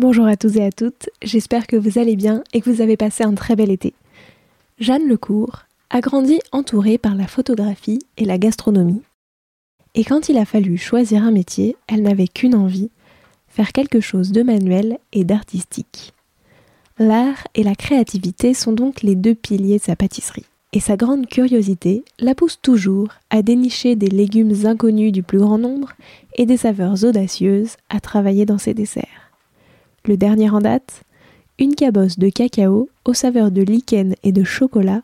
Bonjour à tous et à toutes, j'espère que vous allez bien et que vous avez passé un très bel été. Jeanne Lecourt a grandi entourée par la photographie et la gastronomie. Et quand il a fallu choisir un métier, elle n'avait qu'une envie, faire quelque chose de manuel et d'artistique. L'art et la créativité sont donc les deux piliers de sa pâtisserie. Et sa grande curiosité la pousse toujours à dénicher des légumes inconnus du plus grand nombre et des saveurs audacieuses à travailler dans ses desserts. Le dernier en date Une cabosse de cacao aux saveurs de lichen et de chocolat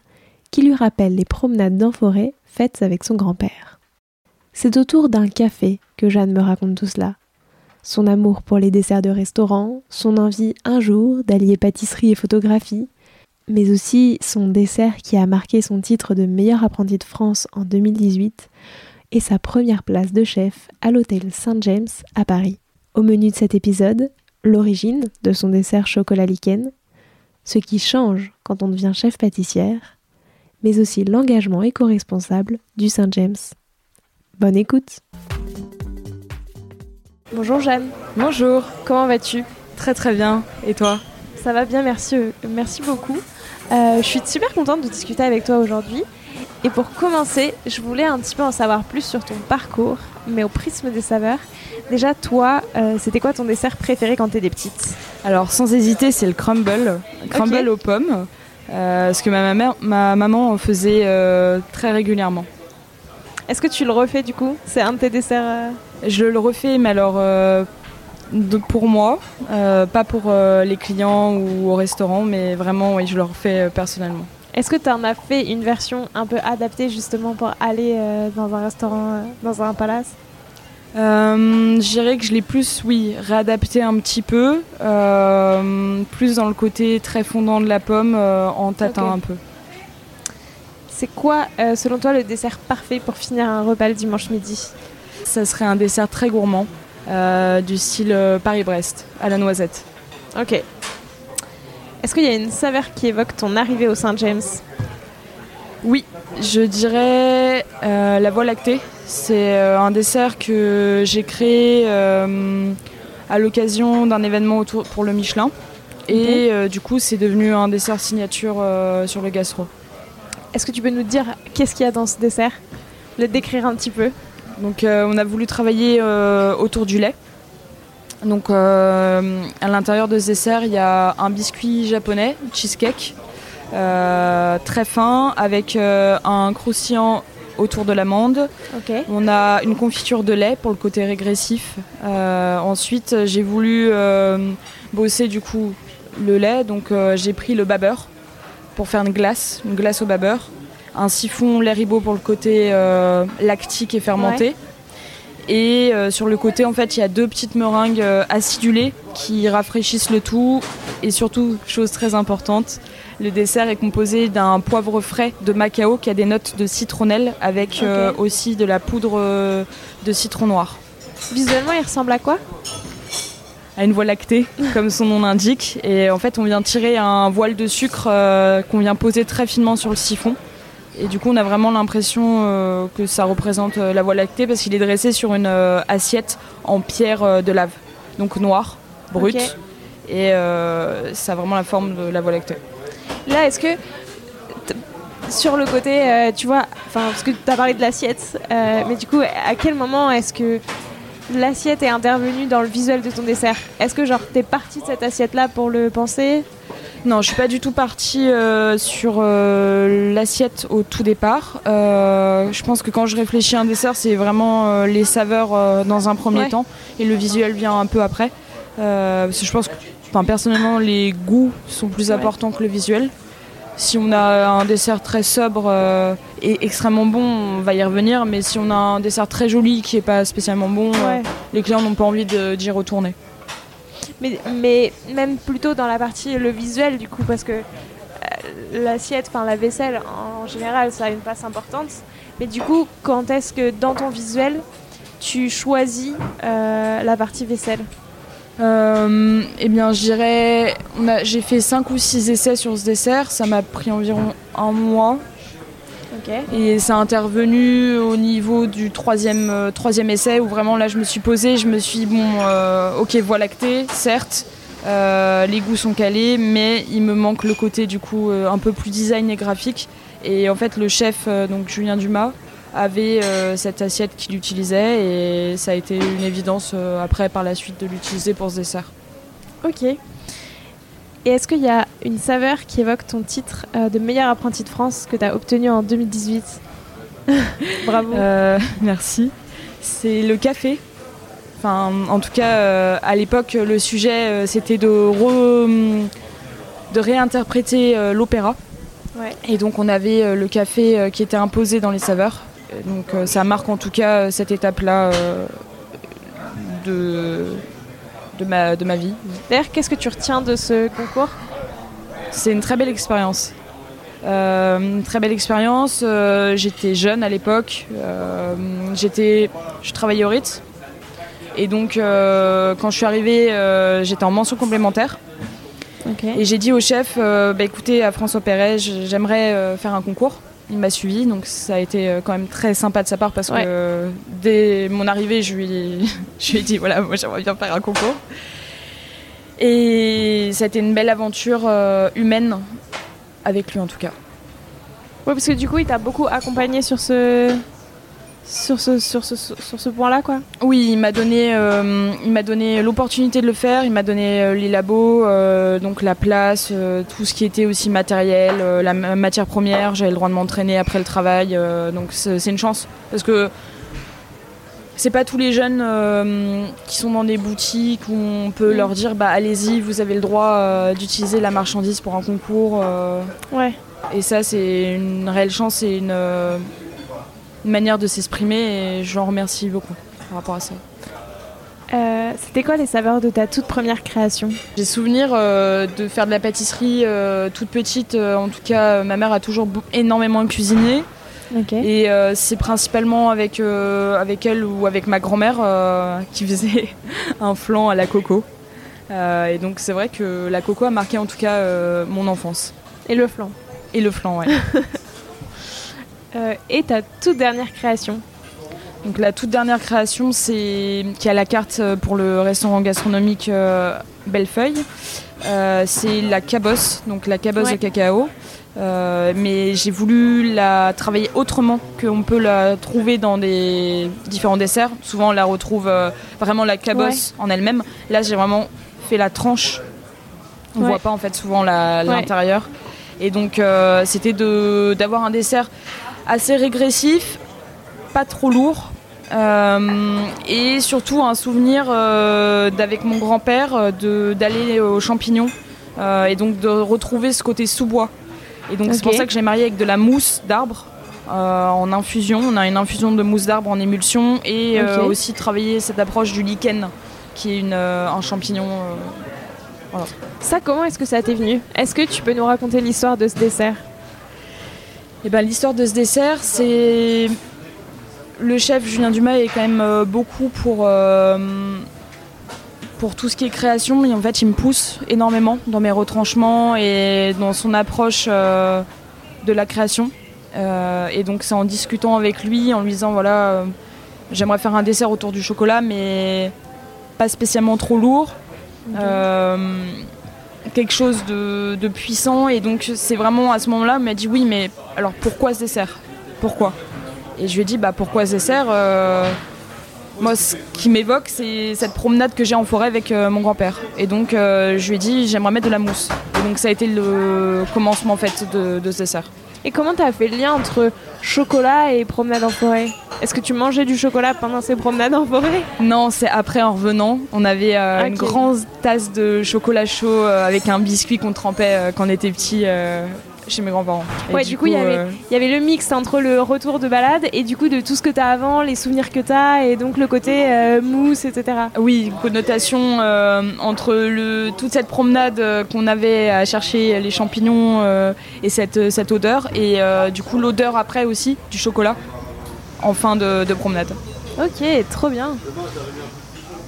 qui lui rappelle les promenades dans forêt faites avec son grand-père. C'est autour d'un café que Jeanne me raconte tout cela. Son amour pour les desserts de restaurant, son envie un jour d'allier pâtisserie et photographie, mais aussi son dessert qui a marqué son titre de meilleur apprenti de France en 2018 et sa première place de chef à l'hôtel Saint James à Paris. Au menu de cet épisode, l'origine de son dessert chocolat lichen, ce qui change quand on devient chef pâtissière, mais aussi l'engagement éco-responsable du Saint James. Bonne écoute Bonjour Jeanne. Bonjour. Comment vas-tu? Très très bien. Et toi? Ça va bien, merci, merci beaucoup. Euh, je suis super contente de discuter avec toi aujourd'hui. Et pour commencer, je voulais un petit peu en savoir plus sur ton parcours, mais au prisme des saveurs. Déjà, toi, euh, c'était quoi ton dessert préféré quand t'étais petite? Alors, sans hésiter, c'est le crumble. Crumble aux pommes. Euh, ce que ma, ma maman faisait euh, très régulièrement. Est-ce que tu le refais du coup? C'est un de tes desserts Je le refais, mais alors pour moi, pas pour les clients ou au restaurant, mais vraiment, oui, je le refais personnellement. Est-ce que tu en as fait une version un peu adaptée justement pour aller dans un restaurant, dans un palace? Euh, je dirais que je l'ai plus, oui, réadapté un petit peu, euh, plus dans le côté très fondant de la pomme, euh, en tâtant un peu. C'est quoi, selon toi, le dessert parfait pour finir un repas le dimanche midi? Ça serait un dessert très gourmand, du style Paris-Brest, à la noisette. Ok. Est-ce qu'il y a une saveur qui évoque ton arrivée au Saint James? Oui, je dirais la voie lactée. C'est euh, un dessert que j'ai créé euh, à l'occasion d'un événement autour pour le Michelin. Et euh, du coup, c'est devenu un dessert signature sur le gastro. Est-ce que tu peux nous dire qu'est-ce qu'il y a dans ce dessert? Le décrire un petit peu Donc, on a voulu travailler autour du lait. Donc, à l'intérieur de ce dessert, il y a un biscuit japonais, cheesecake, très fin, avec un croustillant autour de l'amande. On a une confiture de lait pour le côté régressif. Euh, ensuite, j'ai voulu euh, bosser du coup le lait, donc euh, j'ai pris le babeur pour faire une glace, une glace au babeur, un siphon lait ribot pour le côté lactique et fermenté. Et sur le côté, en fait, il y a deux petites meringues acidulées qui rafraîchissent le tout. Et surtout, chose très importante, le dessert est composé d'un poivre frais de Macao qui a des notes de citronnelle avec euh, aussi de la poudre euh, de citron noir. Visuellement, il ressemble à quoi? À une voie lactée, comme son nom l'indique. Et en fait, on vient tirer un voile de sucre euh, qu'on vient poser très finement sur le siphon. Et du coup, on a vraiment l'impression que ça représente la voie lactée parce qu'il est dressé sur une assiette en pierre de lave, donc noire, brute. Et ça a vraiment la forme de la voie lactée. Là, est-ce que sur le côté, euh, tu vois, enfin, parce que tu as parlé de l'assiette, euh, mais du coup, à quel moment est-ce que l'assiette est intervenue dans le visuel de ton dessert? Est-ce que genre t'es parti de cette assiette-là pour le penser? Non, je suis pas du tout partie euh, sur euh, l'assiette au tout départ. Euh, je pense que quand je réfléchis à un dessert, c'est vraiment les saveurs dans un premier temps et le visuel vient un peu après. parce que je pense que, personnellement, les goûts sont plus importants que le visuel. Si on a un dessert très sobre et extrêmement bon, on va y revenir. Mais si on a un dessert très joli qui est pas spécialement bon, les clients n'ont pas envie d'y retourner. Mais, même plutôt dans la partie le visuel du coup parce que euh, l'assiette, enfin la vaisselle en général ça a une place importante. Mais du coup quand est-ce que dans ton visuel tu choisis euh, la partie vaisselle? Euh, eh bien, je j'ai fait 5 ou 6 essais sur ce dessert. Ça m'a pris environ un mois. Et ça a intervenu au niveau du troisième, euh, troisième essai où vraiment là je me suis posée, je me suis dit bon, euh, ok, voie lactée, certes, euh, les goûts sont calés, mais il me manque le côté du coup un peu plus design et graphique. Et en fait, le chef, donc Julien Dumas, avait cette assiette qu'il utilisait et ça a été une évidence après par la suite de l'utiliser pour ce dessert. Ok. Et est-ce qu'il y a une saveur qui évoque ton titre euh, de meilleur apprenti de France que tu as obtenu en 2018 Bravo. Euh, merci. C'est le café. Enfin, en tout cas, euh, à l'époque, le sujet, c'était de, de réinterpréter l'opéra. Et donc, on avait le café qui était imposé dans les saveurs. Donc, ça marque en tout cas cette étape-là de de ma, de ma vie. D'ailleurs, qu'est-ce que tu retiens de ce concours? C'est une très belle expérience. Euh, une très belle expérience. Euh, j'étais jeune à l'époque. Euh, j'étais, je travaillais au Ritz. Et donc, quand je suis arrivée, j'étais en mention complémentaire. Et j'ai dit au chef, bah, écoutez, à François Perret, j'aimerais faire un concours. Il m'a suivi, donc ça a été quand même très sympa de sa part parce que dès mon arrivée, je lui, je lui ai dit voilà, moi j'aimerais bien faire un concours. Et ça a été une belle aventure euh, humaine avec lui en tout cas. Oui, parce que du coup, il t'a beaucoup accompagné sur ce, sur ce, sur ce, sur ce point-là, quoi. Oui, il m'a donné, euh, il m'a donné l'opportunité de le faire. Il m'a donné euh, les labos, donc la place, tout ce qui était aussi matériel, la matière première. J'avais le droit de m'entraîner après le travail, donc c'est une chance parce que c'est pas tous les jeunes euh, qui sont dans des boutiques où on peut leur dire bah allez-y, vous avez le droit euh, d'utiliser la marchandise pour un concours. Euh. Ouais. Et ça c'est une réelle chance et une, manière de s'exprimer et j'en remercie beaucoup par rapport à ça. C'était quoi les saveurs de ta toute première création? J'ai souvenir de faire de la pâtisserie toute petite. en tout cas, ma mère a toujours énormément cuisiné. Et euh, c'est principalement avec, euh, avec elle ou avec ma grand-mère euh, qui faisait un flan à la coco. et donc c'est vrai que la coco a marqué en tout cas mon enfance. Et le flan? Et le flan, ouais. et ta toute dernière création donc la toute dernière création, c'est qui a la carte pour le restaurant gastronomique Bellefeuille. c'est la cabosse, donc la cabosse de cacao. Euh, mais j'ai voulu la travailler autrement qu'on peut la trouver dans des différents desserts. Souvent, on la retrouve euh, vraiment la cabosse en elle-même. Là, j'ai vraiment fait la tranche. On ne voit pas en fait souvent l'intérieur. Et donc, euh, c'était d'avoir un dessert assez régressif, pas trop lourd. et surtout un souvenir d'avec mon grand-père d'aller aux champignons et donc de retrouver ce côté sous-bois et donc c'est pour ça que j'ai marié avec de la mousse d'arbre. Euh, en infusion, on a une infusion de mousse d'arbre en émulsion et euh, aussi travailler cette approche du lichen qui est une, euh, un champignon. Ça, comment est-ce que ça t'est venu? Est-ce que tu peux nous raconter l'histoire de ce dessert? Eh ben, l'histoire de ce dessert, c'est le chef Julien Dumas est quand même beaucoup pour pour tout ce qui est création, en fait, il me pousse énormément dans mes retranchements et dans son approche euh, de la création. Euh, et donc, c'est en discutant avec lui, en lui disant voilà, euh, j'aimerais faire un dessert autour du chocolat, mais pas spécialement trop lourd. quelque chose de, de, puissant. Et donc, c'est vraiment à ce moment-là, il m'a dit oui, mais alors pourquoi ce dessert Pourquoi? Et je lui ai dit bah, pourquoi ce dessert Moi, ce qui m'évoque, c'est cette promenade que j'ai en forêt avec euh, mon grand-père. Et donc, euh, je lui ai dit, j'aimerais mettre de la mousse. Et donc, ça a été le commencement en fait de, de ce dessert. Et comment tu as fait le lien entre chocolat et promenade en forêt? Est-ce que tu mangeais du chocolat pendant ces promenades en forêt? Non, c'est après en revenant. On avait euh, une grande tasse de chocolat chaud euh, avec un biscuit qu'on trempait euh, quand on était petit euh, chez mes grands-parents. Ouais, du coup, il y avait- euh, Il y avait le mix entre le retour de balade et du coup de tout ce que tu as avant, les souvenirs que tu as et donc le côté euh, mousse, etc. Oui, connotation euh, entre le, toute cette promenade qu'on avait à chercher les champignons et cette, cette odeur, et du coup l'odeur après aussi du chocolat en fin de, de promenade. Ok, trop bien.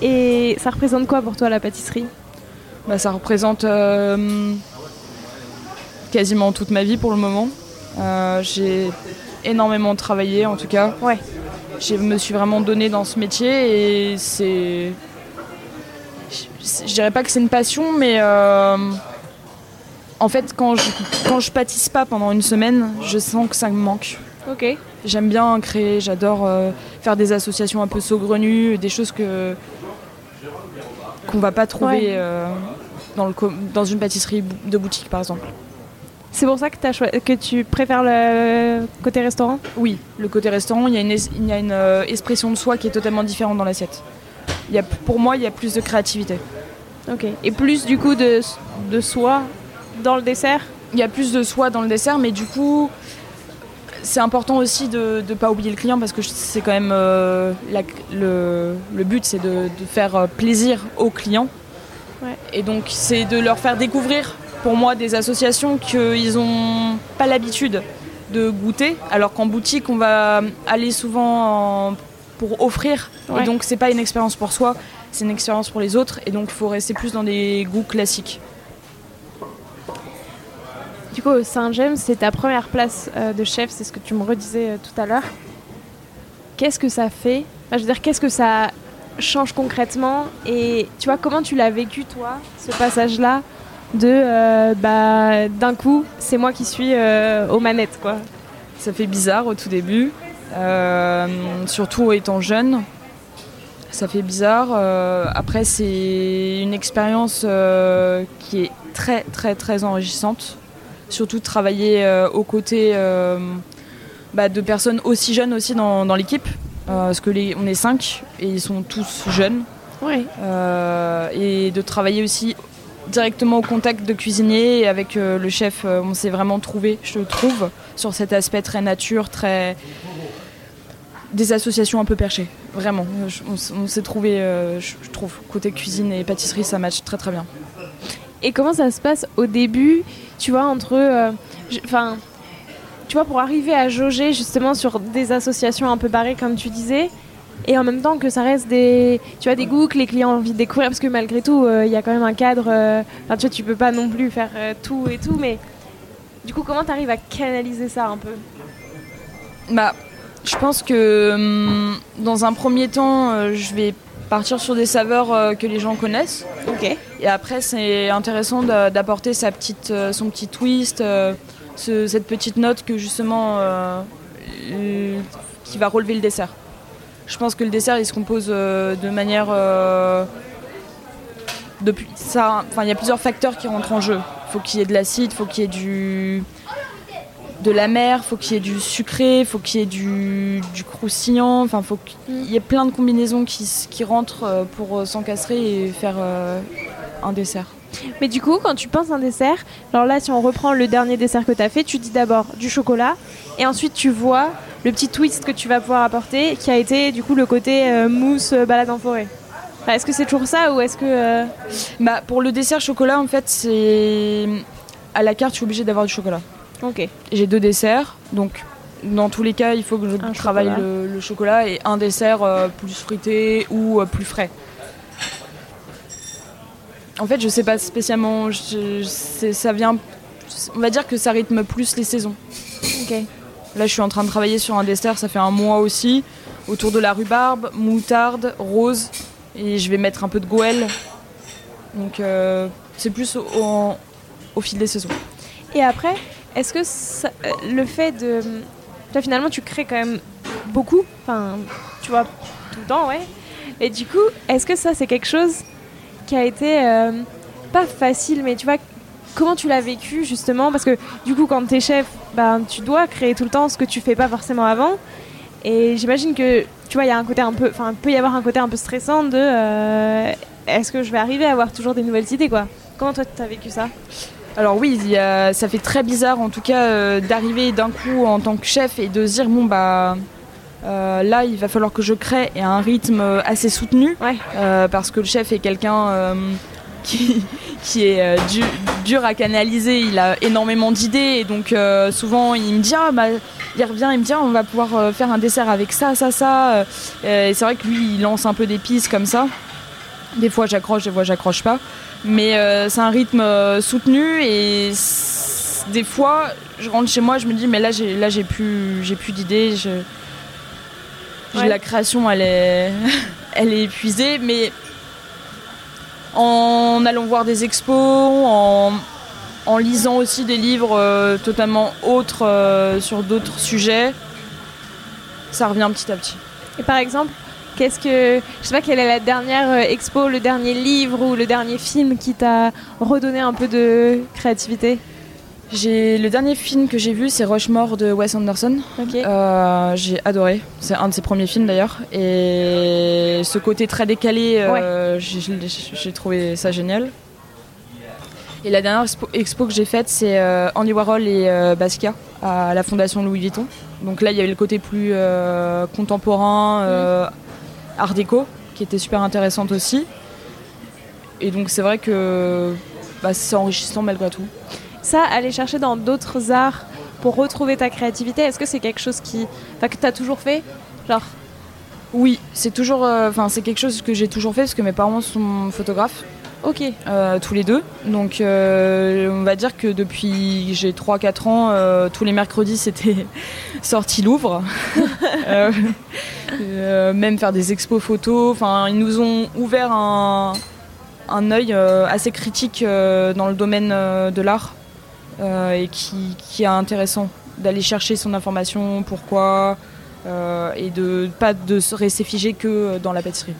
Et ça représente quoi pour toi la pâtisserie? Bah, ça représente quasiment toute ma vie pour le moment. Euh, J'ai énormément travaillé en tout cas. Ouais. Je me suis vraiment donnée dans ce métier et c'est. Je, dirais pas que c'est une passion, mais euh, en fait, quand je, quand je pâtisse pas pendant une semaine, je sens que ça me manque. Ok. J'aime bien créer, j'adore euh, faire des associations un peu saugrenues, des choses que qu'on va pas trouver Ouais. dans, le com- dans une pâtisserie de boutique par exemple. C'est pour ça que, tu préfères le côté restaurant? Oui, le côté restaurant, il y a une, es- il y a une euh, expression de soi qui est totalement différente dans l'assiette. Pour moi, il y a plus de créativité. Ok. Et plus du coup de, de soie dans le dessert? Il y a plus de soi dans le dessert, mais du coup, c'est important aussi de ne pas oublier le client parce que c'est quand même euh, la- le, le but, c'est de, de faire euh, plaisir aux clients. Ouais. Et donc, c'est de leur faire découvrir, pour moi, des associations qu'ils n'ont pas l'habitude de goûter, alors qu'en boutique, on va aller souvent en- pour offrir. Ouais. Et donc, c'est pas une expérience pour soi, c'est une expérience pour les autres. Et donc, il faut rester plus dans des goûts classiques. Du coup, Saint-James, c'est ta première place euh, de chef, c'est ce que tu me redisais euh, tout à l'heure. Qu'est-ce que ça fait? Enfin, Je veux dire, qu'est-ce que ça change concrètement? Et tu vois, comment tu l'as vécu, toi, ce passage-là? De euh, bah, d'un coup, c'est moi qui suis euh, aux manettes, quoi. Ça fait bizarre au tout début, euh, surtout étant jeune. Ça fait bizarre. après, c'est une expérience qui est très, très, très enrichissante. Surtout de travailler aux côtés bah, de personnes aussi jeunes aussi dans, dans l'équipe. Parce que les, on est cinq et ils sont tous jeunes. Oui. Et de travailler aussi directement au contact de cuisiniers et avec euh, le chef, euh, on s'est vraiment trouvé, je trouve, sur cet aspect très nature, très des associations un peu perchées, vraiment. On s'est trouvé, euh, trouve, côté cuisine et pâtisserie, ça match très très bien. Et comment ça se passe au début, tu vois, entre. Enfin, tu vois, pour arriver à jauger justement sur des associations un peu barrées, comme tu disais, et en même temps que ça reste des, tu vois, des goûts que les clients ont envie de découvrir, parce que malgré tout, euh, il y a quand même un cadre. euh, Enfin, tu vois, tu peux pas non plus faire euh, tout et tout, mais. Du coup, comment tu arrives à canaliser ça un peu? Bah, je pense que hum, dans un premier temps, euh, je vais partir sur des saveurs euh, que les gens connaissent. Ok. Et après, c'est intéressant d'a- d'apporter sa petite, euh, son petit twist, euh, ce- cette petite note que justement euh, euh, qui va relever le dessert. Je pense que le dessert, il se compose euh, de manière euh, depuis ça. Enfin, il y a plusieurs facteurs qui rentrent en jeu. Il faut qu'il y ait de l'acide, il faut qu'il y ait du de l'amer, faut qu'il y ait du sucré, faut qu'il y ait du, du croustillant, enfin faut qu'il y ait plein de combinaisons qui, qui rentrent euh, pour s'encastrer et faire euh, un dessert. Mais du coup, quand tu penses un dessert, alors là, si on reprend le dernier dessert que tu as fait, tu dis d'abord du chocolat, et ensuite tu vois le petit twist que tu vas pouvoir apporter, qui a été du coup le côté euh, mousse euh, balade en forêt. Enfin, est-ce que c'est toujours ça ou est-ce que. euh, Bah, pour le dessert chocolat, en fait, c'est à la carte, je suis obligée d'avoir du chocolat. Ok. J'ai deux desserts, donc dans tous les cas, il faut que je Un travaille chocolat. le, le chocolat et un dessert euh, plus fruité ou euh, plus frais. En fait, je sais pas spécialement, je- ça vient, on va dire que ça rythme plus les saisons. Ok. Là, je suis en train de travailler sur un dessert, ça fait un mois aussi, autour de la rhubarbe, moutarde, rose, et je vais mettre un peu de goël. Donc, euh, c'est plus au fil des saisons. Et après, est-ce que ça- euh, le fait de. Toi, finalement, tu crées quand même beaucoup. Enfin, tu vois, tout le temps, ouais. Et du coup, est-ce que ça, c'est quelque chose qui a été euh, pas facile, mais tu vois, comment tu l'as vécu justement? Parce que du coup, quand tu es chef, ben, tu dois créer tout le temps ce que tu fais pas forcément avant. Et j'imagine que, tu vois, il y a un côté un peu, enfin, peut y avoir un côté un peu stressant de euh, est-ce que je vais arriver à avoir toujours des nouvelles idées, quoi? Comment toi, tu as vécu ça? Alors oui, ça fait très bizarre en tout cas euh, d'arriver d'un coup en tant que chef et de se dire bon bah euh, là il va falloir que je crée à un rythme assez soutenu. Parce que le chef est quelqu'un qui, qui est dur, à canaliser, il a énormément d'idées et donc souvent il me dit ah, bah, il revient, il me dit ah, on va pouvoir faire un dessert avec ça, ça, ça. et c'est vrai que lui il lance un peu des pistes comme ça. Des fois j'accroche, des fois j'accroche pas. Mais euh, c'est un rythme euh, soutenu et des fois je rentre chez moi, je me dis mais là j'ai là j'ai plus j'ai plus d'idées. La création elle est elle est épuisée, mais en allant voir des expos, en, lisant aussi des livres euh, totalement autres sur d'autres sujets, ça revient petit à petit. Et par exemple, Qu'est-ce que je sais pas quelle est la dernière euh, expo, le dernier livre ou le dernier film qui t'a redonné un peu de créativité? Le dernier film que j'ai vu, c'est Rushmore de Wes Anderson. Euh, j'ai adoré. C'est un de ses premiers films d'ailleurs. Et ce côté très décalé, euh, j'ai trouvé ça génial. Et la dernière expo, que j'ai faite, c'est Andy Warhol et Basquiat à la Fondation Louis Vuitton. Donc là, il y avait le côté plus contemporain. Mm. Art déco, qui était super intéressante aussi. Et donc c'est vrai que bah, c'est enrichissant malgré tout. Ça, aller chercher dans d'autres arts pour retrouver ta créativité, est-ce que c'est quelque chose qui, que tu as toujours fait Genre? Oui, c'est toujours, euh, enfin c'est quelque chose que j'ai toujours fait parce que mes parents sont photographes. Ok. Euh, tous les deux. Donc euh, on va dire que depuis j'ai 3-4 ans, euh, tous les mercredis c'était sorti Louvre. même faire des expos photos. Enfin, ils nous ont ouvert un, un œil assez critique dans le domaine de l'art et qui, qui, est intéressant d'aller chercher son information, pourquoi, et de pas de rester figé que dans la pâtisserie.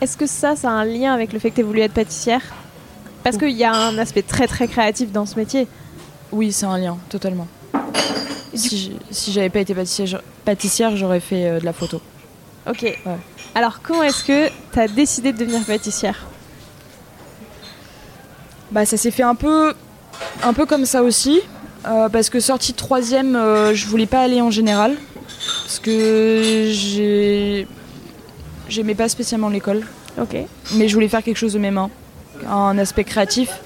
Est-ce que ça, ça a un lien avec le fait que tu voulu être pâtissière? Parce qu'il y a un aspect très très créatif dans ce métier. Oui, c'est un lien, totalement. Si, j'avais pas été pâtissière, j'aurais fait euh, de la photo. Ok. Alors, comment est-ce que tu as décidé de devenir pâtissière? Bah, ça s'est fait un peu, un peu comme ça aussi. Euh, parce que sortie de troisième, euh, je voulais pas aller en général. Parce que j'ai J'aimais pas spécialement l'école. Ok. Mais je voulais faire quelque chose de mes mains, un aspect créatif.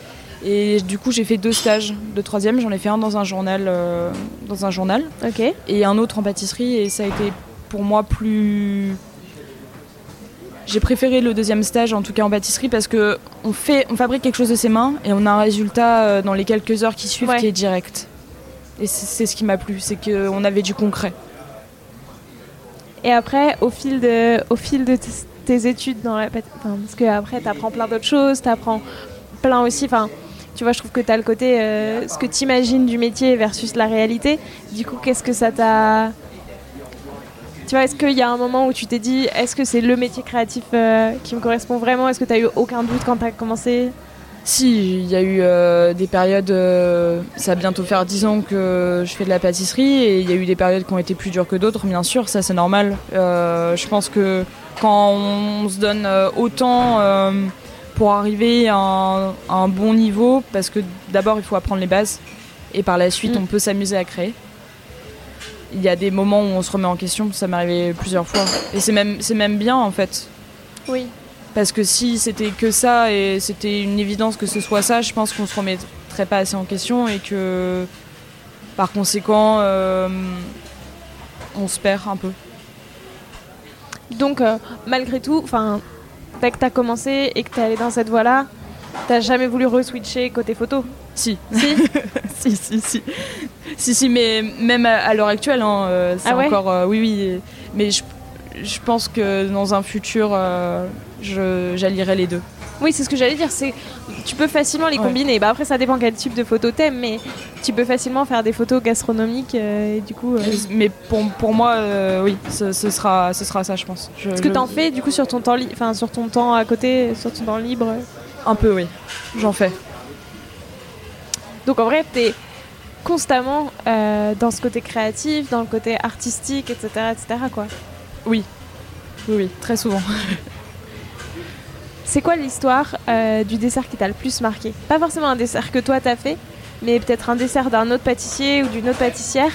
Et du coup, j'ai fait deux stages de troisième. J'en ai fait un dans un journal, euh, dans un journal, ok. et un autre en pâtisserie. Et ça a été pour moi plus. J'ai préféré le deuxième stage, en tout cas en pâtisserie, parce que on fait, on fabrique quelque chose de ses mains et on a un résultat euh, dans les quelques heures qui suivent qui est direct. Et c'est ce qui m'a plu, c'est qu'on avait du concret. Et après, au fil de, au fil de tes études dans la parce que après, tu apprends plein d'autres choses, tu apprends plein aussi. Enfin, tu vois, je trouve que tu as le côté, euh, ce que tu imagines du métier versus la réalité. Du coup, qu'est-ce que ça t'a. Tu vois, est-ce qu'il y a un moment où tu t'es dit, est-ce que c'est le métier créatif euh, qui me correspond vraiment? Est-ce que tu as eu aucun doute quand tu as commencé? Si, il y a eu euh, des périodes, euh, ça va bientôt faire 10 ans que je fais de la pâtisserie et il y a eu des périodes qui ont été plus dures que d'autres, bien sûr, ça c'est normal. Euh, je pense que quand on se donne autant pour arriver à un, bon niveau, parce que d'abord il faut apprendre les bases et par la suite mm. on peut s'amuser à créer. Il y a des moments où on se remet en question, ça m'est arrivé plusieurs fois. Et c'est même, même bien en fait. Oui. Parce que si c'était que ça et c'était une évidence que ce soit ça, je pense qu'on se remettrait pas assez en question et que par conséquent, euh, on se perd un peu. Donc, euh, malgré tout, dès que tu as commencé et que tu es allé dans cette voie-là, t'as jamais voulu re-switcher côté photo? Si. Si Si, si, si. Si, si, mais même à, l'heure actuelle, hein, euh, c'est ah encore. oui, oui. Mais je, je pense que dans un futur, j'allierai les deux. Oui, c'est ce que j'allais dire. C'est tu peux facilement les Ouais. combiner. Bah après, ça dépend quel type de photo t'aimes, mais tu peux facilement faire des photos gastronomiques euh, et du coup. euh, Mais pour, pour moi, euh, oui, ce, ce sera, ce sera ça, je pense. Je- Est-ce que je- t'en fais du coup sur ton temps, enfin sur ton temps à côté, sur ton temps libre? Un peu, oui. J'en fais. Donc en vrai, t'es constamment euh, dans ce côté créatif, dans le côté artistique, etc., etc. Quoi. Oui. Oui, oui, très souvent. C'est quoi l'histoire euh, du dessert qui t'a le plus marqué? Pas forcément un dessert que toi t'as fait, mais peut-être un dessert d'un autre pâtissier ou d'une autre pâtissière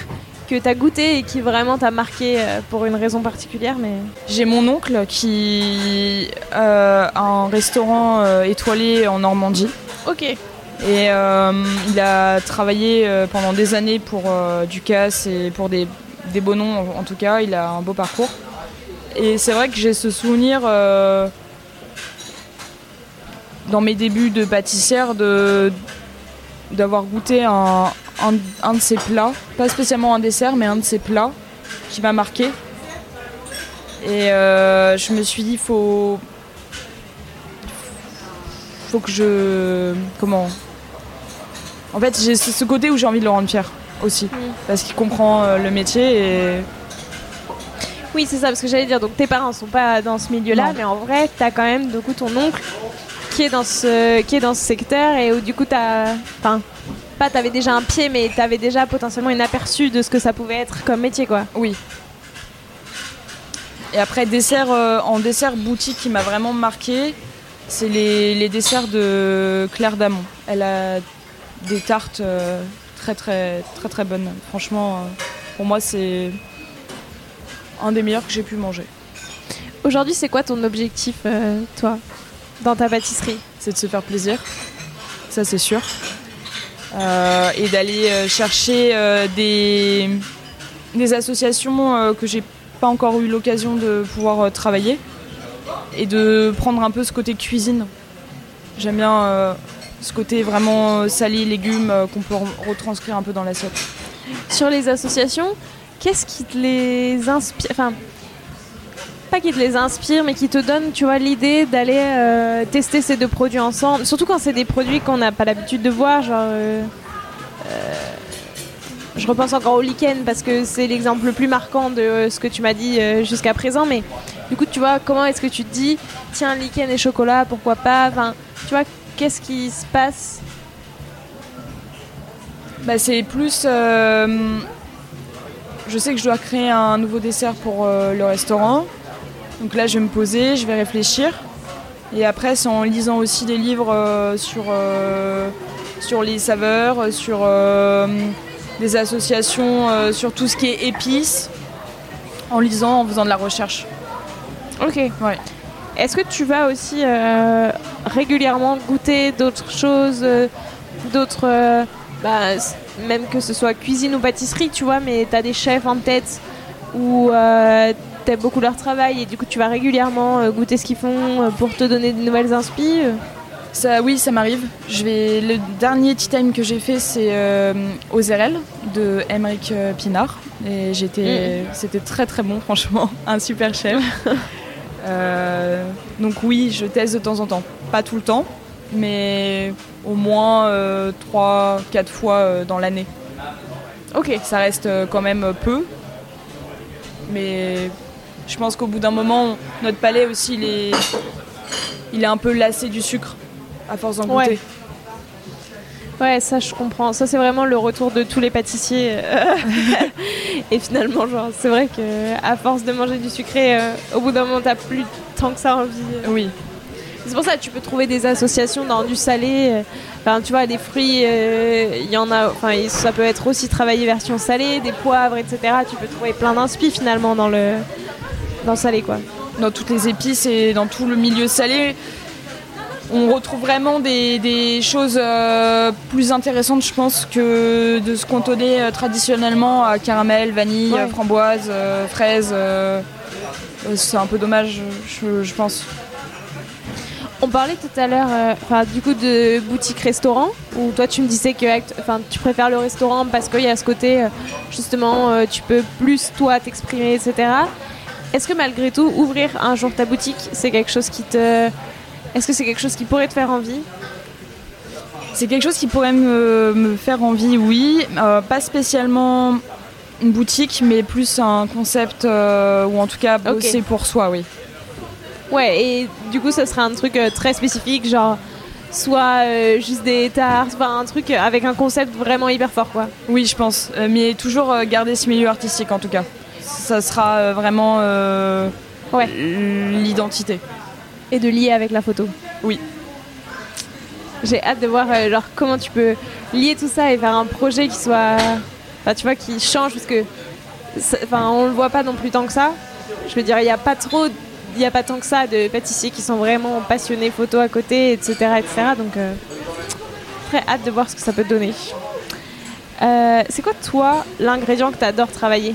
que t'as goûté et qui vraiment t'a marqué euh, pour une raison particulière. Mais J'ai mon oncle qui euh, a un restaurant étoilé en Normandie. ok. Et euh, il a travaillé euh, pendant des années pour euh, Ducasse et pour des, des beaux noms en, tout cas. Il a un beau parcours. Et c'est vrai que j'ai ce souvenir dans mes débuts de pâtissière de d'avoir goûté un, un, de ses plats, pas spécialement un dessert, mais un de ses plats qui m'a marqué. Et je me suis dit, faut, faut que je, comment, en fait, j'ai ce côté où j'ai envie de le rendre fier aussi, parce qu'il comprend euh, le métier et Oui, c'est ça, parce que j'allais dire, donc tes parents sont pas dans ce milieu-là, mais en vrai, t'as quand même du coup ton oncle qui est dans ce, qui est dans ce secteur et où du coup t'as. Enfin, pas t'avais déjà un pied, mais t'avais déjà potentiellement une aperçu de ce que ça pouvait être comme métier, quoi. Oui. Et après, dessert, euh, en dessert boutique qui m'a vraiment marqué, c'est les, les desserts de Claire Damon. Elle a des tartes euh, très très très très bonnes. Franchement, euh, pour moi, c'est un des meilleurs que j'ai pu manger. Aujourd'hui, c'est quoi ton objectif, euh, toi, dans ta pâtisserie? C'est de se faire plaisir, ça c'est sûr. Euh, et d'aller euh, chercher des, des associations que j'ai pas encore eu l'occasion de pouvoir travailler et de prendre un peu ce côté cuisine. J'aime bien ce côté vraiment euh, salé, légumes euh, qu'on peut re- retranscrire un peu dans l'assiette. Sur les associations, qu'est-ce qui te les inspire Enfin, pas qui te les inspire, mais qui te donne, tu vois, l'idée d'aller euh, tester ces deux produits ensemble? Surtout quand c'est des produits qu'on n'a pas l'habitude de voir, genre. je repense encore au lichen parce que c'est l'exemple le plus marquant de ce que tu m'as dit jusqu'à présent. Mais du coup, tu vois, comment est-ce que tu te dis, tiens, lichen et chocolat, pourquoi pas? Enfin, tu vois, qu'est-ce qui se passe Bah, c'est plus. euh, je sais que je dois créer un nouveau dessert pour euh, le restaurant. Donc là, je vais me poser, je vais réfléchir. Et après, c'est en lisant aussi des livres euh, sur, sur les saveurs, sur des associations, sur tout ce qui est épices. En lisant, en faisant de la recherche. Ok. Ouais. Est-ce que tu vas aussi euh, régulièrement goûter d'autres choses, euh, d'autres. euh, bah, même que ce soit cuisine ou pâtisserie, tu vois, mais tu as des chefs en tête ou euh, t'aimes beaucoup leur travail et du coup tu vas régulièrement goûter ce qu'ils font pour te donner de nouvelles inspi euh. Ça, oui, ça m'arrive. Je vais. Le dernier tea time que j'ai fait, c'est euh, aux RL de Emeric Pinard. Et j'étais, c'était très très bon, franchement, un super chef. Euh, donc oui, je teste de temps en temps, pas tout le temps, mais au moins 3-4 fois euh, dans l'année. Ok. Ça reste euh, quand même peu, mais je pense qu'au bout d'un moment, notre palais aussi, il est, il est un peu lassé du sucre à force d'en goûter. Ouais, ça je comprends. Ça c'est vraiment le retour de tous les pâtissiers. euh. et finalement, genre, c'est vrai que à force de manger du sucré, euh, au bout d'un moment, t'as plus tant que ça envie. euh. Oui, C'est pour ça que tu peux trouver des associations dans du salé. Enfin, tu vois, des fruits, euh, il y en a. Enfin, ça peut être aussi travaillé version salée, des poivres, etc. Tu peux trouver plein d'inspi finalement dans le dans le salé, quoi. dans toutes les épices et dans tout le milieu salé, on retrouve vraiment des, des choses euh, plus intéressantes, je pense, que de se cantonner euh, traditionnellement à caramel, vanille, Ouais. framboise, euh, fraise. c'est un peu dommage, je, je pense. On parlait tout à l'heure, du coup, de boutique-restaurant, où toi tu me disais que tu préfères le restaurant parce qu'il y a ce côté, justement, tu peux plus toi t'exprimer, etc. Est-ce que malgré tout, ouvrir un jour ta boutique, c'est quelque chose qui te. Est-ce que c'est quelque chose qui pourrait te faire envie? C'est quelque chose qui pourrait me, me faire envie, oui. Euh, pas spécialement une boutique, mais plus un concept, euh, ou en tout cas bosser pour soi, oui. Ouais, et du coup, ça serait un truc euh, très spécifique, genre soit euh, juste des tarts, enfin un truc avec un concept vraiment hyper fort, quoi. Oui, je pense, mais toujours garder ce milieu artistique en tout cas. Ça sera vraiment Ouais. l'identité. Et de lier avec la photo. Oui. J'ai hâte de voir euh, genre comment tu peux lier tout ça et faire un projet qui soit, enfin tu vois, qui change parce que, enfin on le voit pas non plus tant que ça. Je veux dire, il n'y a pas trop, il a pas tant que ça de pâtissiers qui sont vraiment passionnés photo à côté, etc., etc. Donc euh, très hâte de voir ce que ça peut donner. Euh, c'est quoi toi l'ingrédient que tu adores travailler?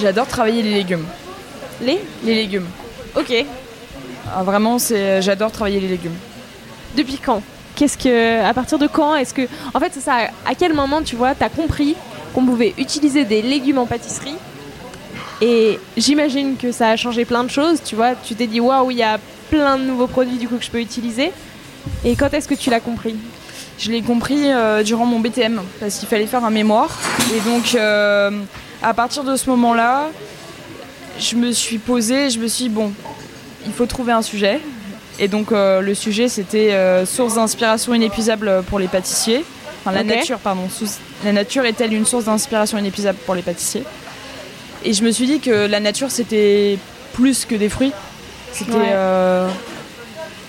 J'adore travailler les légumes. Les? Les légumes. Ok. Ah, vraiment, c'est j'adore travailler les légumes. Depuis quand? Qu'est-ce que, à partir de quand est-ce que, en fait, c'est ça. À quel moment, tu vois, t'as compris qu'on pouvait utiliser des légumes en pâtisserie? Et j'imagine que ça a changé plein de choses. Tu vois, tu t'es dit waouh, il y a plein de nouveaux produits du coup que je peux utiliser. Et quand est-ce que tu l'as compris? Je l'ai compris euh, durant mon BTM parce qu'il fallait faire un mémoire. Et donc, euh, à partir de ce moment-là, je me suis posée, je me suis dit, bon, il faut trouver un sujet. Et donc, euh, le sujet, c'était euh, source d'inspiration inépuisable pour les pâtissiers. Enfin, la nature, pardon. Sous- La nature est-elle une source d'inspiration inépuisable pour les pâtissiers? Et je me suis dit que la nature, c'était plus que des fruits. C'était Ouais. euh,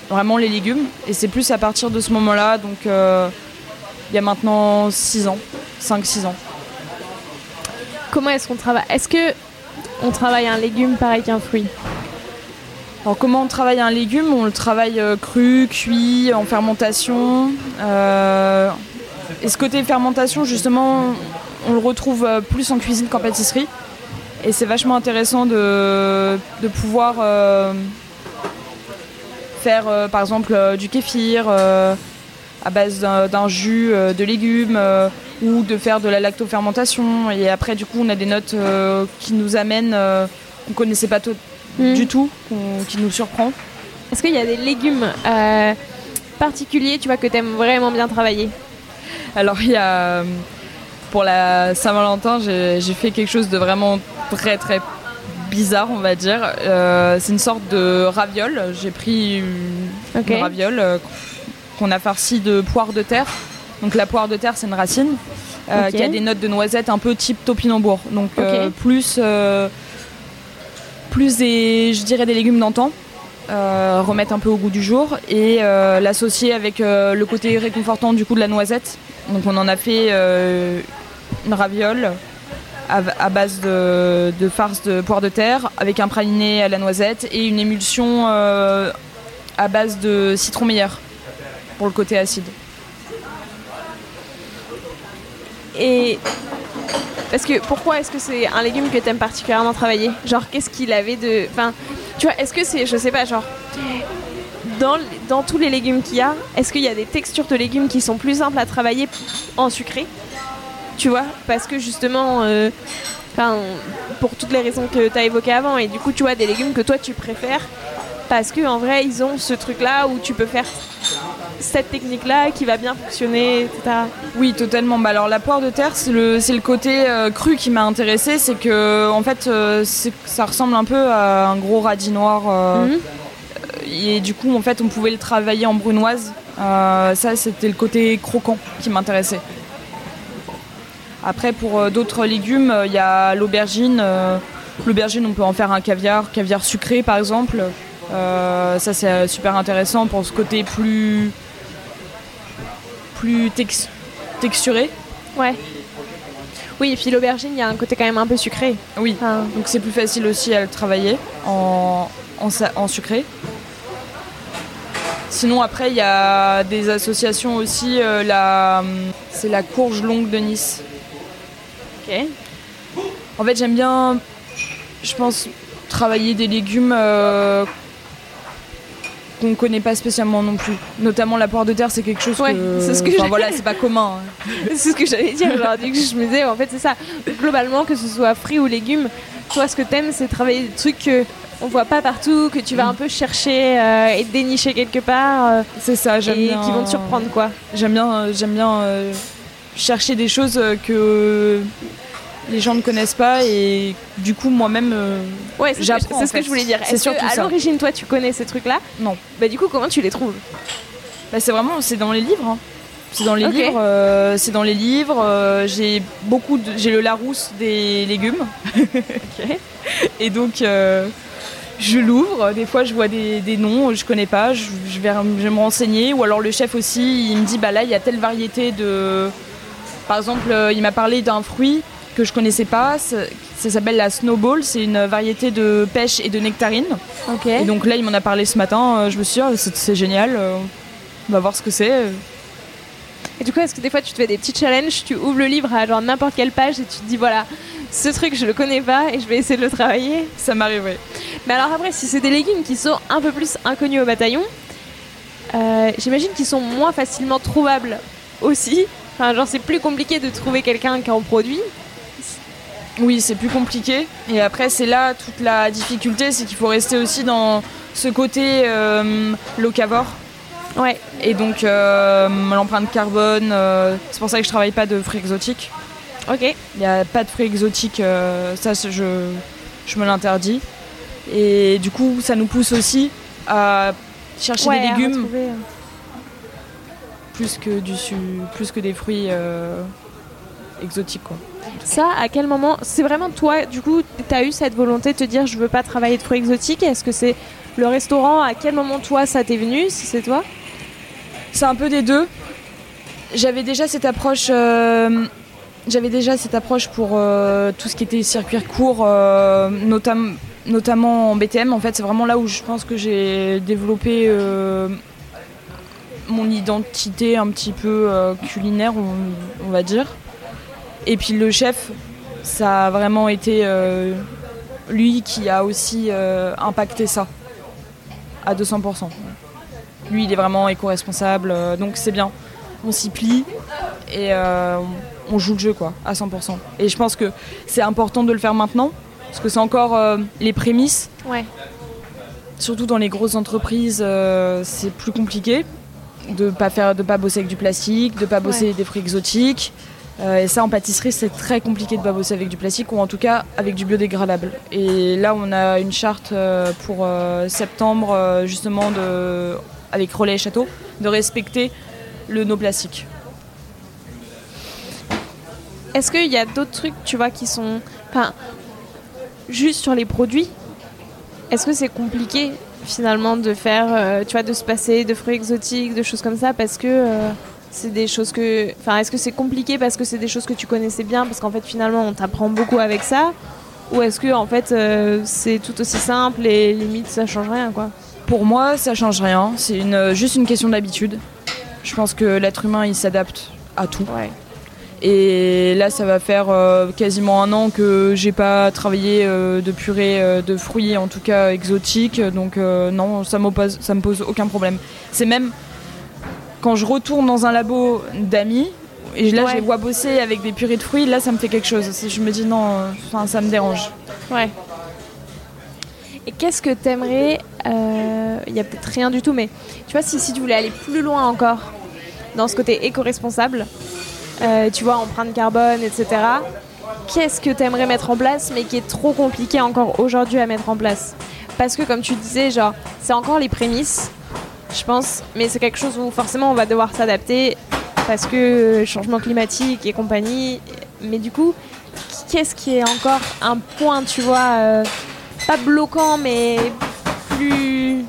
vraiment les légumes. Et c'est plus à partir de ce moment-là, donc il y a maintenant 6 ans, 5-6 ans. Comment est-ce qu'on travaille Est-ce que on travaille un légume pareil qu'un fruit? Alors comment on travaille un légume? On le travaille euh, cru, cuit, en fermentation. euh, et ce côté fermentation, justement, on le retrouve euh, plus en cuisine qu'en pâtisserie? Et c'est vachement intéressant de, pouvoir euh, faire, euh, par exemple, euh, du kéfir euh, à base d'un jus euh, de légumes euh, ou de faire de la lactofermentation. Et après, du coup, on a des notes euh, qui nous amènent, euh, qu'on connaissait pas Hmm. du tout, qui nous surprend. Est-ce qu'il y a des légumes euh, particuliers, tu vois, que t'aimes vraiment bien travailler? Alors il y a euh, pour la Saint-Valentin, j'ai fait quelque chose de vraiment très très bizarre, on va dire. Euh, c'est une sorte de raviole. J'ai pris une, Ok. une raviole euh, qu'on a farcie de poire de terre. Donc la poire de terre, c'est une racine euh, qui a des notes de noisettes un peu type topinambour. Donc euh, plus euh, plus des, je dirais des légumes d'antan. euh, remettre un peu au goût du jour et euh, l'associer avec euh, le côté réconfortant du coup de la noisette. Donc on en a fait une raviole à, base de, de farce de poire de terre avec un praliné à la noisette et une émulsion à base de citron meilleur pour le côté acide. Et parce que pourquoi est-ce que c'est un légume que t'aimes particulièrement travailler Genre qu'est-ce qu'il avait de, enfin, tu vois, est-ce que c'est, je sais pas, genre dans dans tous les légumes qu'il y a, est-ce qu'il y a des textures de légumes qui sont plus simples à travailler en sucré Tu vois, parce que justement, euh, enfin, pour toutes les raisons que t'as évoquées avant, et du coup, tu vois, des légumes que toi tu préfères parce que en vrai, ils ont ce truc-là où tu peux faire cette technique-là qui va bien fonctionner, etc. Oui, totalement. Bah, alors la poire de terre, c'est le, c'est le côté euh, cru qui m'a intéressé. C'est que en fait, euh, ça ressemble un peu à un gros radis noir. euh, Mhm. Et du coup, en fait, on pouvait le travailler en brunoise. Ça, c'était le côté croquant qui m'intéressait. Après, pour d'autres légumes, il y a l'aubergine. l'aubergine, on peut en faire un caviar, caviar sucré par exemple. Euh, ça, c'est super intéressant pour ce côté plus, plus tex- texturé. Ouais. Oui, et puis l'aubergine, il y a un côté quand même un peu sucré. Oui, Enfin, donc c'est plus facile aussi à le travailler en, en, sa- en sucré. Sinon après il y a des associations aussi, euh, la, c'est la courge longue de Nice. ok. En fait j'aime bien, je pense, travailler des légumes euh, qu'on ne connaît pas spécialement non plus. Notamment la poire de terre c'est quelque chose Ouais, que... c'est ce que enfin, voilà, c'est pas commun. hein. C'est ce que j'allais dire. Genre, du coup, je me disais, en fait, c'est ça. Globalement, que ce soit fruits ou légumes, toi, ce que t'aimes, c'est travailler des trucs que on voit pas partout, que tu vas un peu chercher euh, et dénicher quelque part. euh, C'est ça, j'aime et bien. qui vont te surprendre quoi. J'aime bien, euh, j'aime bien euh, chercher des choses euh, que les gens ne connaissent pas et du coup moi-même euh, Ouais, c'est ce que, J'apprends, c'est ce que je voulais dire. C'est Est-ce que, surtout à ça. l'origine, toi, tu connais ces trucs-là? Non. Bah du coup, comment tu les trouves? Bah, c'est vraiment c'est dans les livres. hein. C'est dans les Ok. livres. euh, c'est dans les livres. euh, j'ai beaucoup de, j'ai le Larousse des légumes. Et donc euh, je l'ouvre. Des fois je vois des, des noms je connais pas. Je, je vais, je vais me renseigner. Ou alors le chef aussi il me dit bah là il y a telle variété de. Par exemple euh, il m'a parlé d'un fruit que je connaissais pas. Ça, ça s'appelle la snowball. C'est une variété de pêche et de nectarine. Ok. Et donc là, il m'en a parlé ce matin. euh, je me suis dit, ah, c'est génial. euh, on va voir ce que c'est. Et du coup, est-ce que des fois, tu te fais des petits challenges, tu ouvres le livre à genre n'importe quelle page et tu te dis voilà, ce truc, je le connais pas et je vais essayer de le travailler? Ça m'arrive, ouais. Mais alors après, si c'est des légumes qui sont un peu plus inconnus au bataillon, euh, j'imagine qu'ils sont moins facilement trouvables aussi. Enfin, genre, c'est plus compliqué de trouver quelqu'un qui en produit. Oui, c'est plus compliqué. Et après, c'est là toute la difficulté, c'est qu'il faut rester aussi dans ce côté euh, locavore. Ouais. Et donc, euh, l'empreinte carbone, euh, c'est pour ça que je travaille pas de fruits exotiques. Ok. Il n'y a pas de fruits exotiques, ça je, je me l'interdis. Et du coup, ça nous pousse aussi à chercher Ouais, des légumes euh. plus que, du, su- plus que des fruits exotiques. Quoi. Ça, à quel moment C'est vraiment toi, du coup, t'as eu cette volonté de te dire je veux pas travailler de fruits exotiques? Est-ce que c'est le restaurant? À quel moment, toi, ça t'est venu Si c'est toi? C'est un peu des deux. J'avais déjà cette approche. euh, pour euh, tout ce qui était circuit court, euh, notam- notamment en BTM. En fait, c'est vraiment là où je pense que j'ai développé mon identité un petit peu culinaire, on va dire. Et puis le chef, ça a vraiment été euh, lui qui a aussi euh, impacté ça à 200%. Lui, il est vraiment éco-responsable, euh, donc c'est bien. On s'y plie et on joue le jeu quoi, à 100%. Et je pense que c'est important de le faire maintenant, parce que c'est encore les prémices. Ouais. Surtout dans les grosses entreprises, c'est plus compliqué de pas faire, de pas bosser avec du plastique, de pas bosser Ouais. des fruits exotiques. Euh, et ça, en pâtisserie, c'est très compliqué de pas bosser avec du plastique ou en tout cas avec du biodégradable. Et là, on a une charte euh, pour euh, septembre, justement, avec Relais et Château, de respecter le no plastique. Est-ce qu'il y a d'autres trucs, tu vois, qui sont. Enfin, juste sur les produits, est-ce que c'est compliqué finalement de faire, tu vois, de se passer de fruits exotiques, de choses comme ça, parce que c'est des choses que. Enfin, est-ce que c'est compliqué parce que c'est des choses que tu connaissais bien, parce qu'en fait finalement on t'apprend beaucoup avec ça? Ou est-ce que en fait euh, c'est tout aussi simple et limite ça change rien, quoi? Pour moi, ça change rien. C'est une, juste une question d'habitude. Je pense que l'être humain, il s'adapte à tout. Ouais. Et là, ça va faire euh, quasiment un an que j'ai pas travaillé euh, de purée euh, de fruits, en tout cas exotiques. Donc euh, non, ça ça me pose aucun problème. C'est même quand je retourne dans un labo d'amis et là Ouais. je les vois bosser avec des purées de fruits, là ça me fait quelque chose. Je me dis non, euh, enfin ça me dérange. Ouais. Et qu'est-ce que t'aimerais euh, Il y a peut-être rien du tout, mais tu vois, si, si tu voulais aller plus loin encore dans ce côté éco-responsable, euh, tu vois, empreinte carbone, etc. Qu'est-ce que t'aimerais mettre en place, mais qui est trop compliqué encore aujourd'hui à mettre en place? Parce que, comme tu disais, genre, c'est encore les prémices, je pense, mais c'est quelque chose où forcément on va devoir s'adapter parce que euh, changement climatique et compagnie. Mais du coup, qu'est-ce qui est encore un point, tu vois, euh, pas bloquant, mais plus.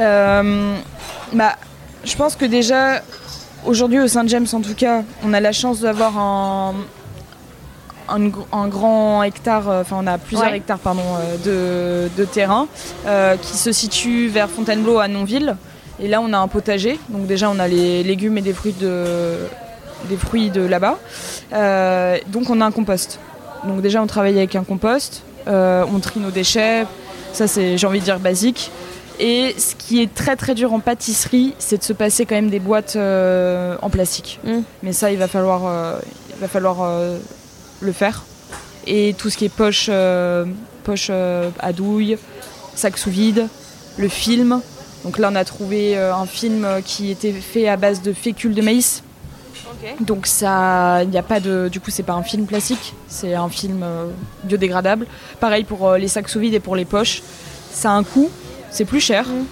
Euh, bah, je pense que déjà, aujourd'hui au Saint-James en tout cas, on a la chance d'avoir un, un, gr- un grand hectare, euh, enfin on a plusieurs Ouais. hectares pardon, euh, de, de terrain euh, qui se situe vers Fontainebleau à Nonville. Et là on a un potager, donc déjà on a les légumes et des fruits de, des fruits de là-bas. Donc on a un compost. Donc déjà on travaille avec un compost, on trie nos déchets, ça c'est j'ai envie de dire basique. Et ce qui est très très dur en pâtisserie, c'est de se passer quand même des boîtes euh, en plastique. Mm. Mais ça, il va falloir, euh, il va falloir euh, le faire. Et tout ce qui est poche, euh, poche euh, à douille, sac sous vide, le film. Donc là, on a trouvé euh, un film qui était fait à base de fécule de maïs. Donc ça, il n'y a pas de, du coup, c'est pas un film classique, c'est un film biodégradable. Pareil pour les sacs sous vide et pour les poches. Ça a un coût, c'est plus cher. Mm.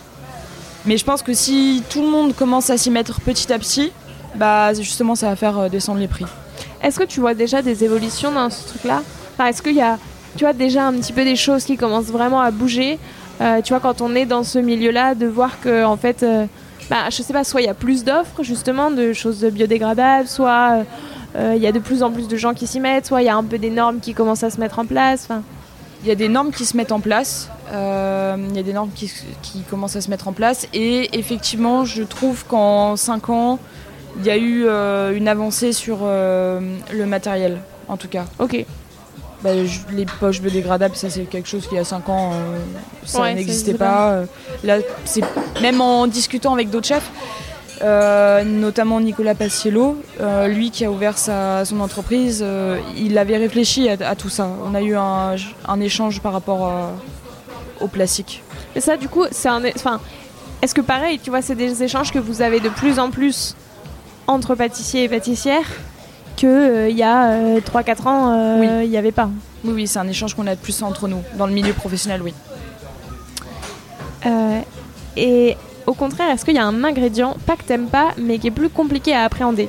Mais je pense que si tout le monde commence à s'y mettre petit à petit, bah justement, ça va faire descendre les prix. Est-ce que tu vois déjà des évolutions dans ce truc-là Est-ce qu'il y a, tu vois, déjà un petit peu des choses qui commencent vraiment à bouger Euh, Tu vois, quand on est dans ce milieu-là, de voir que, en fait, euh, bah, je sais pas, soit il y a plus d'offres justement de choses biodégradables, soit euh, il y a de plus en plus de gens qui s'y mettent, soit il y a un peu des normes qui commencent à se mettre en place. Il y a des normes qui se mettent en place. il y a des normes qui, qui commencent à se mettre en place. Et effectivement, je trouve qu'en 5 ans, il y a eu euh, une avancée sur euh, le matériel, en tout cas. ok. Bah, je- les poches biodégradables, ça c'est quelque chose qui il y a 5 ans, euh, ça Ouais, n'existait pas. Là, c'est même en discutant avec d'autres chefs, notamment Nicolas Paciello, lui qui a ouvert sa, son entreprise, il avait réfléchi à, à tout ça. On a eu un, un échange par rapport au plastique. Et ça, du coup, c'est un. Enfin, est-ce que pareil, tu vois, c'est des échanges que vous avez de plus en plus entre pâtissiers et pâtissières que il y a 3-4 ans, euh, il n'y avait pas. Oui, oui, c'est un échange qu'on a de plus entre nous. Dans le milieu professionnel, oui. Euh, et au contraire, est-ce qu'il y a un ingrédient, pas que t'aimes pas, mais qui est plus compliqué à appréhender?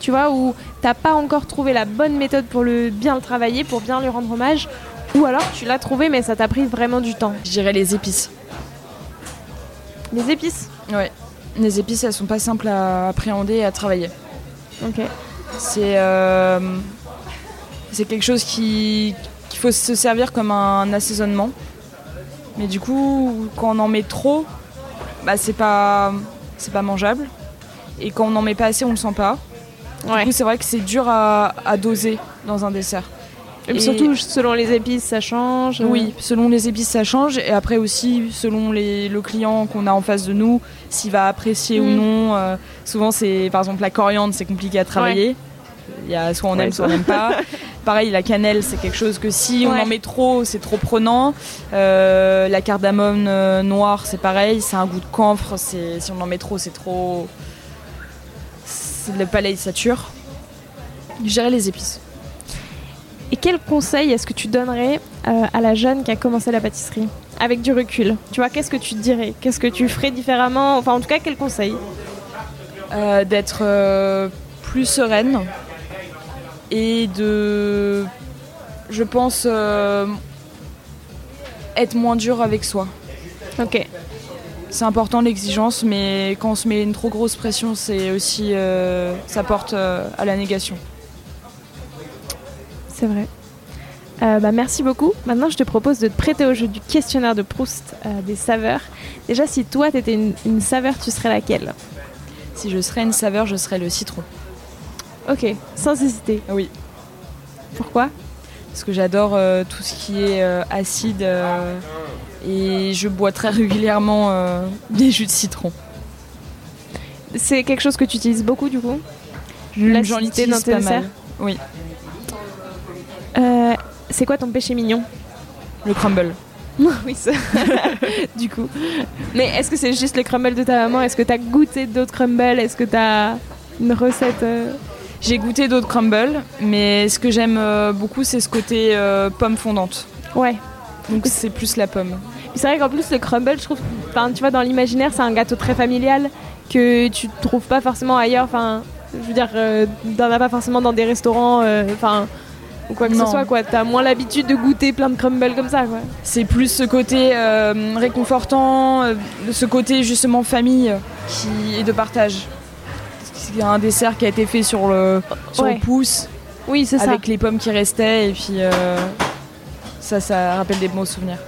Tu vois, où t'as pas encore trouvé la bonne méthode pour le bien le travailler, pour bien lui rendre hommage, ou alors tu l'as trouvé, mais ça t'a pris vraiment du temps? Je dirais les épices. Les épices? Ouais. Les épices, elles sont pas simples à appréhender et à travailler. Ok. C'est euh, c'est quelque chose qui qu'il faut se servir comme un assaisonnement. Mais du coup, quand on en met trop, bah c'est pas c'est pas mangeable. Et quand on en met pas assez, on le sent pas. Du Ouais. coup, c'est vrai que c'est dur à, à doser dans un dessert. Et Et- surtout, selon les épices, ça change. Oui, selon les épices, ça change. Et après aussi, selon les, le client qu'on a en face de nous, s'il va apprécier ou Mm. non. Euh, souvent, c'est par exemple la coriandre, c'est compliqué à travailler. Il y a soit on Ouais, aime, soit on n'aime pas. Pareil, la cannelle, c'est quelque chose que si on en met trop, c'est trop prenant. Euh, la cardamome euh, noire, c'est pareil, c'est un goût de camphre. C'est si on en met trop, c'est trop. Le palais il sature. Je dirais les épices. Et quel conseil est-ce que tu donnerais euh, à la jeune qui a commencé la pâtisserie? Avec du recul. Tu vois, qu'est-ce que tu te dirais? Qu'est-ce que tu ferais différemment? Enfin, en tout cas, quel conseil? Euh, d'être euh, plus sereine et de, je pense, être moins dur avec soi. Ok. C'est important l'exigence, mais quand on se met une trop grosse pression, c'est aussi, ça porte à la négation. C'est vrai. Euh, bah, merci beaucoup. Maintenant, je te propose de te prêter au jeu du questionnaire de Proust euh, des saveurs. Déjà, si toi, tu étais une, une saveur, tu serais laquelle? Si je serais une saveur, je serais le citron. Ok, sans hésiter. Oui. Pourquoi? Parce que j'adore euh, tout ce qui est acide et je bois très régulièrement des jus de citron. C'est quelque chose que tu utilises beaucoup, du coup? J'en dans utilise tes pas mal. Oui, Euh, C'est quoi ton péché mignon le crumble. Oui, ça. du coup. Mais est-ce que c'est juste le crumble de ta maman? Est-ce que tu as goûté d'autres crumbles? Est-ce que tu as une recette euh, J'ai goûté d'autres crumbles, mais ce que j'aime euh, beaucoup, c'est ce côté euh, pomme fondante. Ouais. Donc c'est plus la pomme. C'est vrai qu'en plus, le crumble, je trouve, enfin, tu vois, dans l'imaginaire, c'est un gâteau très familial que tu trouves pas forcément ailleurs. Enfin, je veux dire, euh, t'en as pas forcément dans des restaurants, euh, enfin, ou quoi que Non. ce soit, quoi. T'as moins l'habitude de goûter plein de crumbles comme ça, quoi. C'est plus ce côté euh, réconfortant, euh, ce côté justement famille qui est de partage. C'est un dessert qui a été fait sur le, sur Ouais. le pouce, Oui, c'est ça. avec les pommes qui restaient, et puis euh, ça, ça rappelle des bons souvenirs.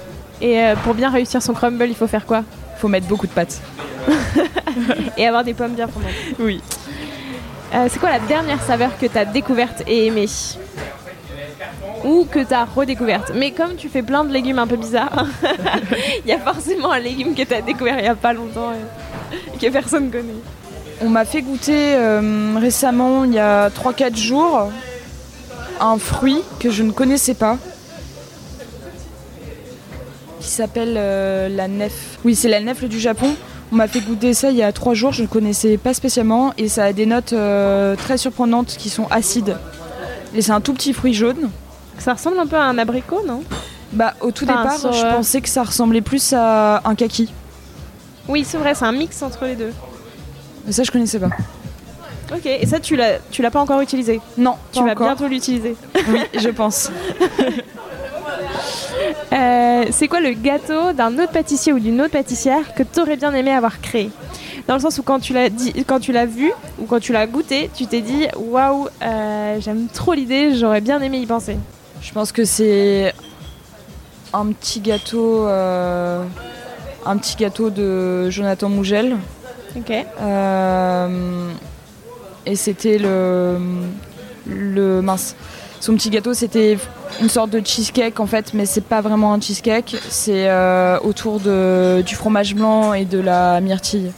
Et pour bien réussir son crumble, il faut faire quoi? Faut mettre beaucoup de pâtes. Et avoir des pommes bien fondantes. Oui. C'est quoi la dernière saveur que t'as découverte et aimée? Ou que t'as redécouverte Mais comme tu fais plein de légumes un peu bizarres, il y a forcément un légume que t'as découvert il y a pas longtemps et que personne connaît. On m'a fait goûter euh, récemment, il y a 3-4 jours, un fruit que je ne connaissais pas. s'appelle euh, la nef. Oui, c'est la nef du Japon. On m'a fait goûter ça il y a trois jours, je ne connaissais pas spécialement et ça a des notes euh, très surprenantes qui sont acides. Et c'est un tout petit fruit jaune. Ça ressemble un peu à un abricot, non? Bah au tout Enfin, départ, sur, je euh, pensais que ça ressemblait plus à un kaki. Oui, c'est vrai, c'est un mix entre les deux. Mais ça je connaissais pas. Ok, et ça, tu l'as, tu l'as pas encore utilisé? Non, Tu vas encore. bientôt l'utiliser. Oui, je pense. Euh, c'est quoi le gâteau d'un autre pâtissier ou d'une autre pâtissière que tu aurais bien aimé avoir créé? Dans le sens où quand tu l'as dit, quand tu l'as vu ou quand tu l'as goûté, tu t'es dit waouh, euh, j'aime trop l'idée, j'aurais bien aimé y penser. Je pense que c'est un petit gâteau, euh, un petit gâteau de Jonathan Mougel. Ok. Euh, et c'était le, le mince. Son petit gâteau, c'était une sorte de cheesecake en fait, mais c'est pas vraiment un cheesecake. C'est euh, autour de, du fromage blanc et de la myrtille.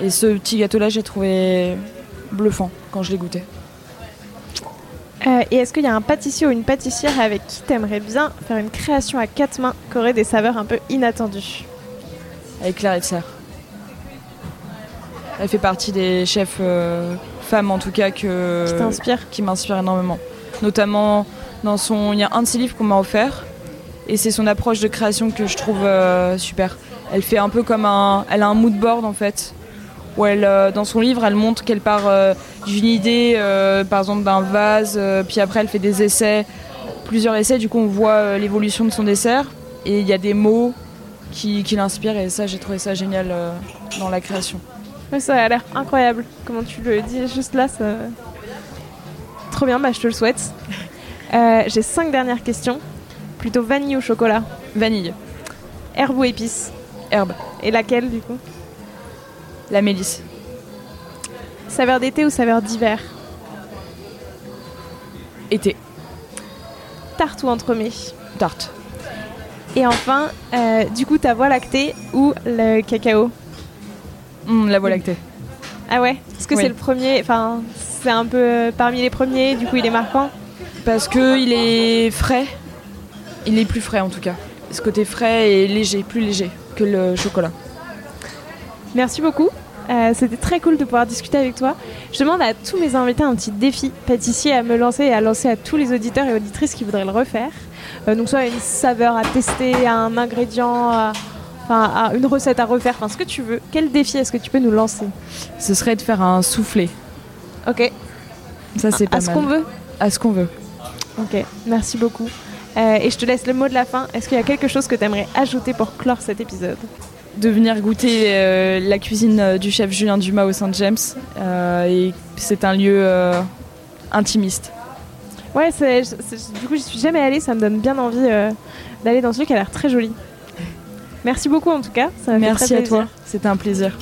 Et ce petit gâteau-là, j'ai trouvé bluffant quand je l'ai goûté. Euh, et est-ce qu'il y a un pâtissier ou une pâtissière avec qui t'aimerais bien faire une création à quatre mains qui aurait des saveurs un peu inattendues Avec Claire Serre. Elle fait partie des chefs euh, femmes en tout cas que, Qui t'inspire qui m'inspire énormément. Notamment dans son, il y a un de ses livres qu'on m'a offert et c'est son approche de création que je trouve euh, super. Elle fait un peu comme un, elle a un mood board en fait où elle, dans son livre, elle montre qu'elle part d'une idée, euh, par exemple d'un vase, euh, puis après elle fait des essais, plusieurs essais. Du coup, on voit euh, l'évolution de son dessert et il y a des mots qui, qui l'inspirent et ça, j'ai trouvé ça génial dans la création. Ouais, ça a l'air incroyable. Comment tu le dis juste là, ça... Trop bien, bah, je te le souhaite. J'ai cinq dernières questions. Plutôt vanille ou chocolat? Vanille, Herbe ou épice herbe, Et laquelle du coup? La mélisse, Saveur d'été ou saveur d'hiver été, Tarte ou entremets tarte, Et enfin, euh, du coup, ta voie lactée ou le cacao Hum, la voie lactée. Ah ouais Est-ce que Oui. c'est le premier Enfin, c'est un peu euh, parmi les premiers, du coup, il est marquant Parce que il est frais, il est plus frais en tout cas. Ce côté frais et léger, plus léger que le chocolat. Merci beaucoup. Euh, C'était très cool de pouvoir discuter avec toi. Je demande à tous mes invités un petit défi pâtissier à me lancer et à lancer à tous les auditeurs et auditrices qui voudraient le refaire. Euh, donc soit une saveur à tester, un ingrédient, à- enfin à une recette à refaire, enfin ce que tu veux. Quel défi est-ce que tu peux nous lancer? Ce serait de faire un soufflé. Ok. Ça c'est pas À ce qu'on veut? À ce qu'on veut. Ok. Merci beaucoup. Euh, et je te laisse le mot de la fin. Est-ce qu'il y a quelque chose que tu aimerais ajouter pour clore cet épisode? De venir goûter euh, la cuisine euh, du chef Julien Dumas au Saint James. Euh, et c'est un lieu euh, intimiste. Ouais, c'est- c'est- du coup, je suis jamais allée. Ça me donne bien envie euh, d'aller dans ce lieu qui a l'air très joli. Merci beaucoup en tout cas. Ça Merci très à toi. C'était un plaisir.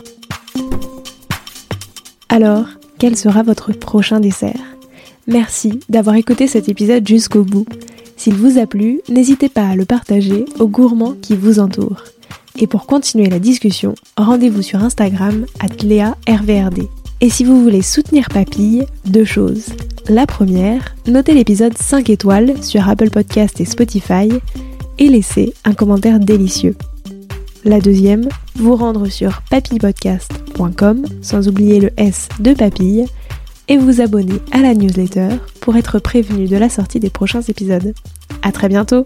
Alors, quel sera votre prochain dessert? Merci d'avoir écouté cet épisode jusqu'au bout. S'il vous a plu, n'hésitez pas à le partager aux gourmands qui vous entourent. Et pour continuer la discussion, rendez-vous sur Instagram @léa_rvrd. Et si vous voulez soutenir Papille, deux choses. La première, notez l'épisode 5 étoiles sur Apple Podcast et Spotify et laissez un commentaire délicieux. La deuxième, vous rendre sur papillepodcast.com sans oublier le S de papille et vous abonner à la newsletter pour être prévenu de la sortie des prochains épisodes. À très bientôt!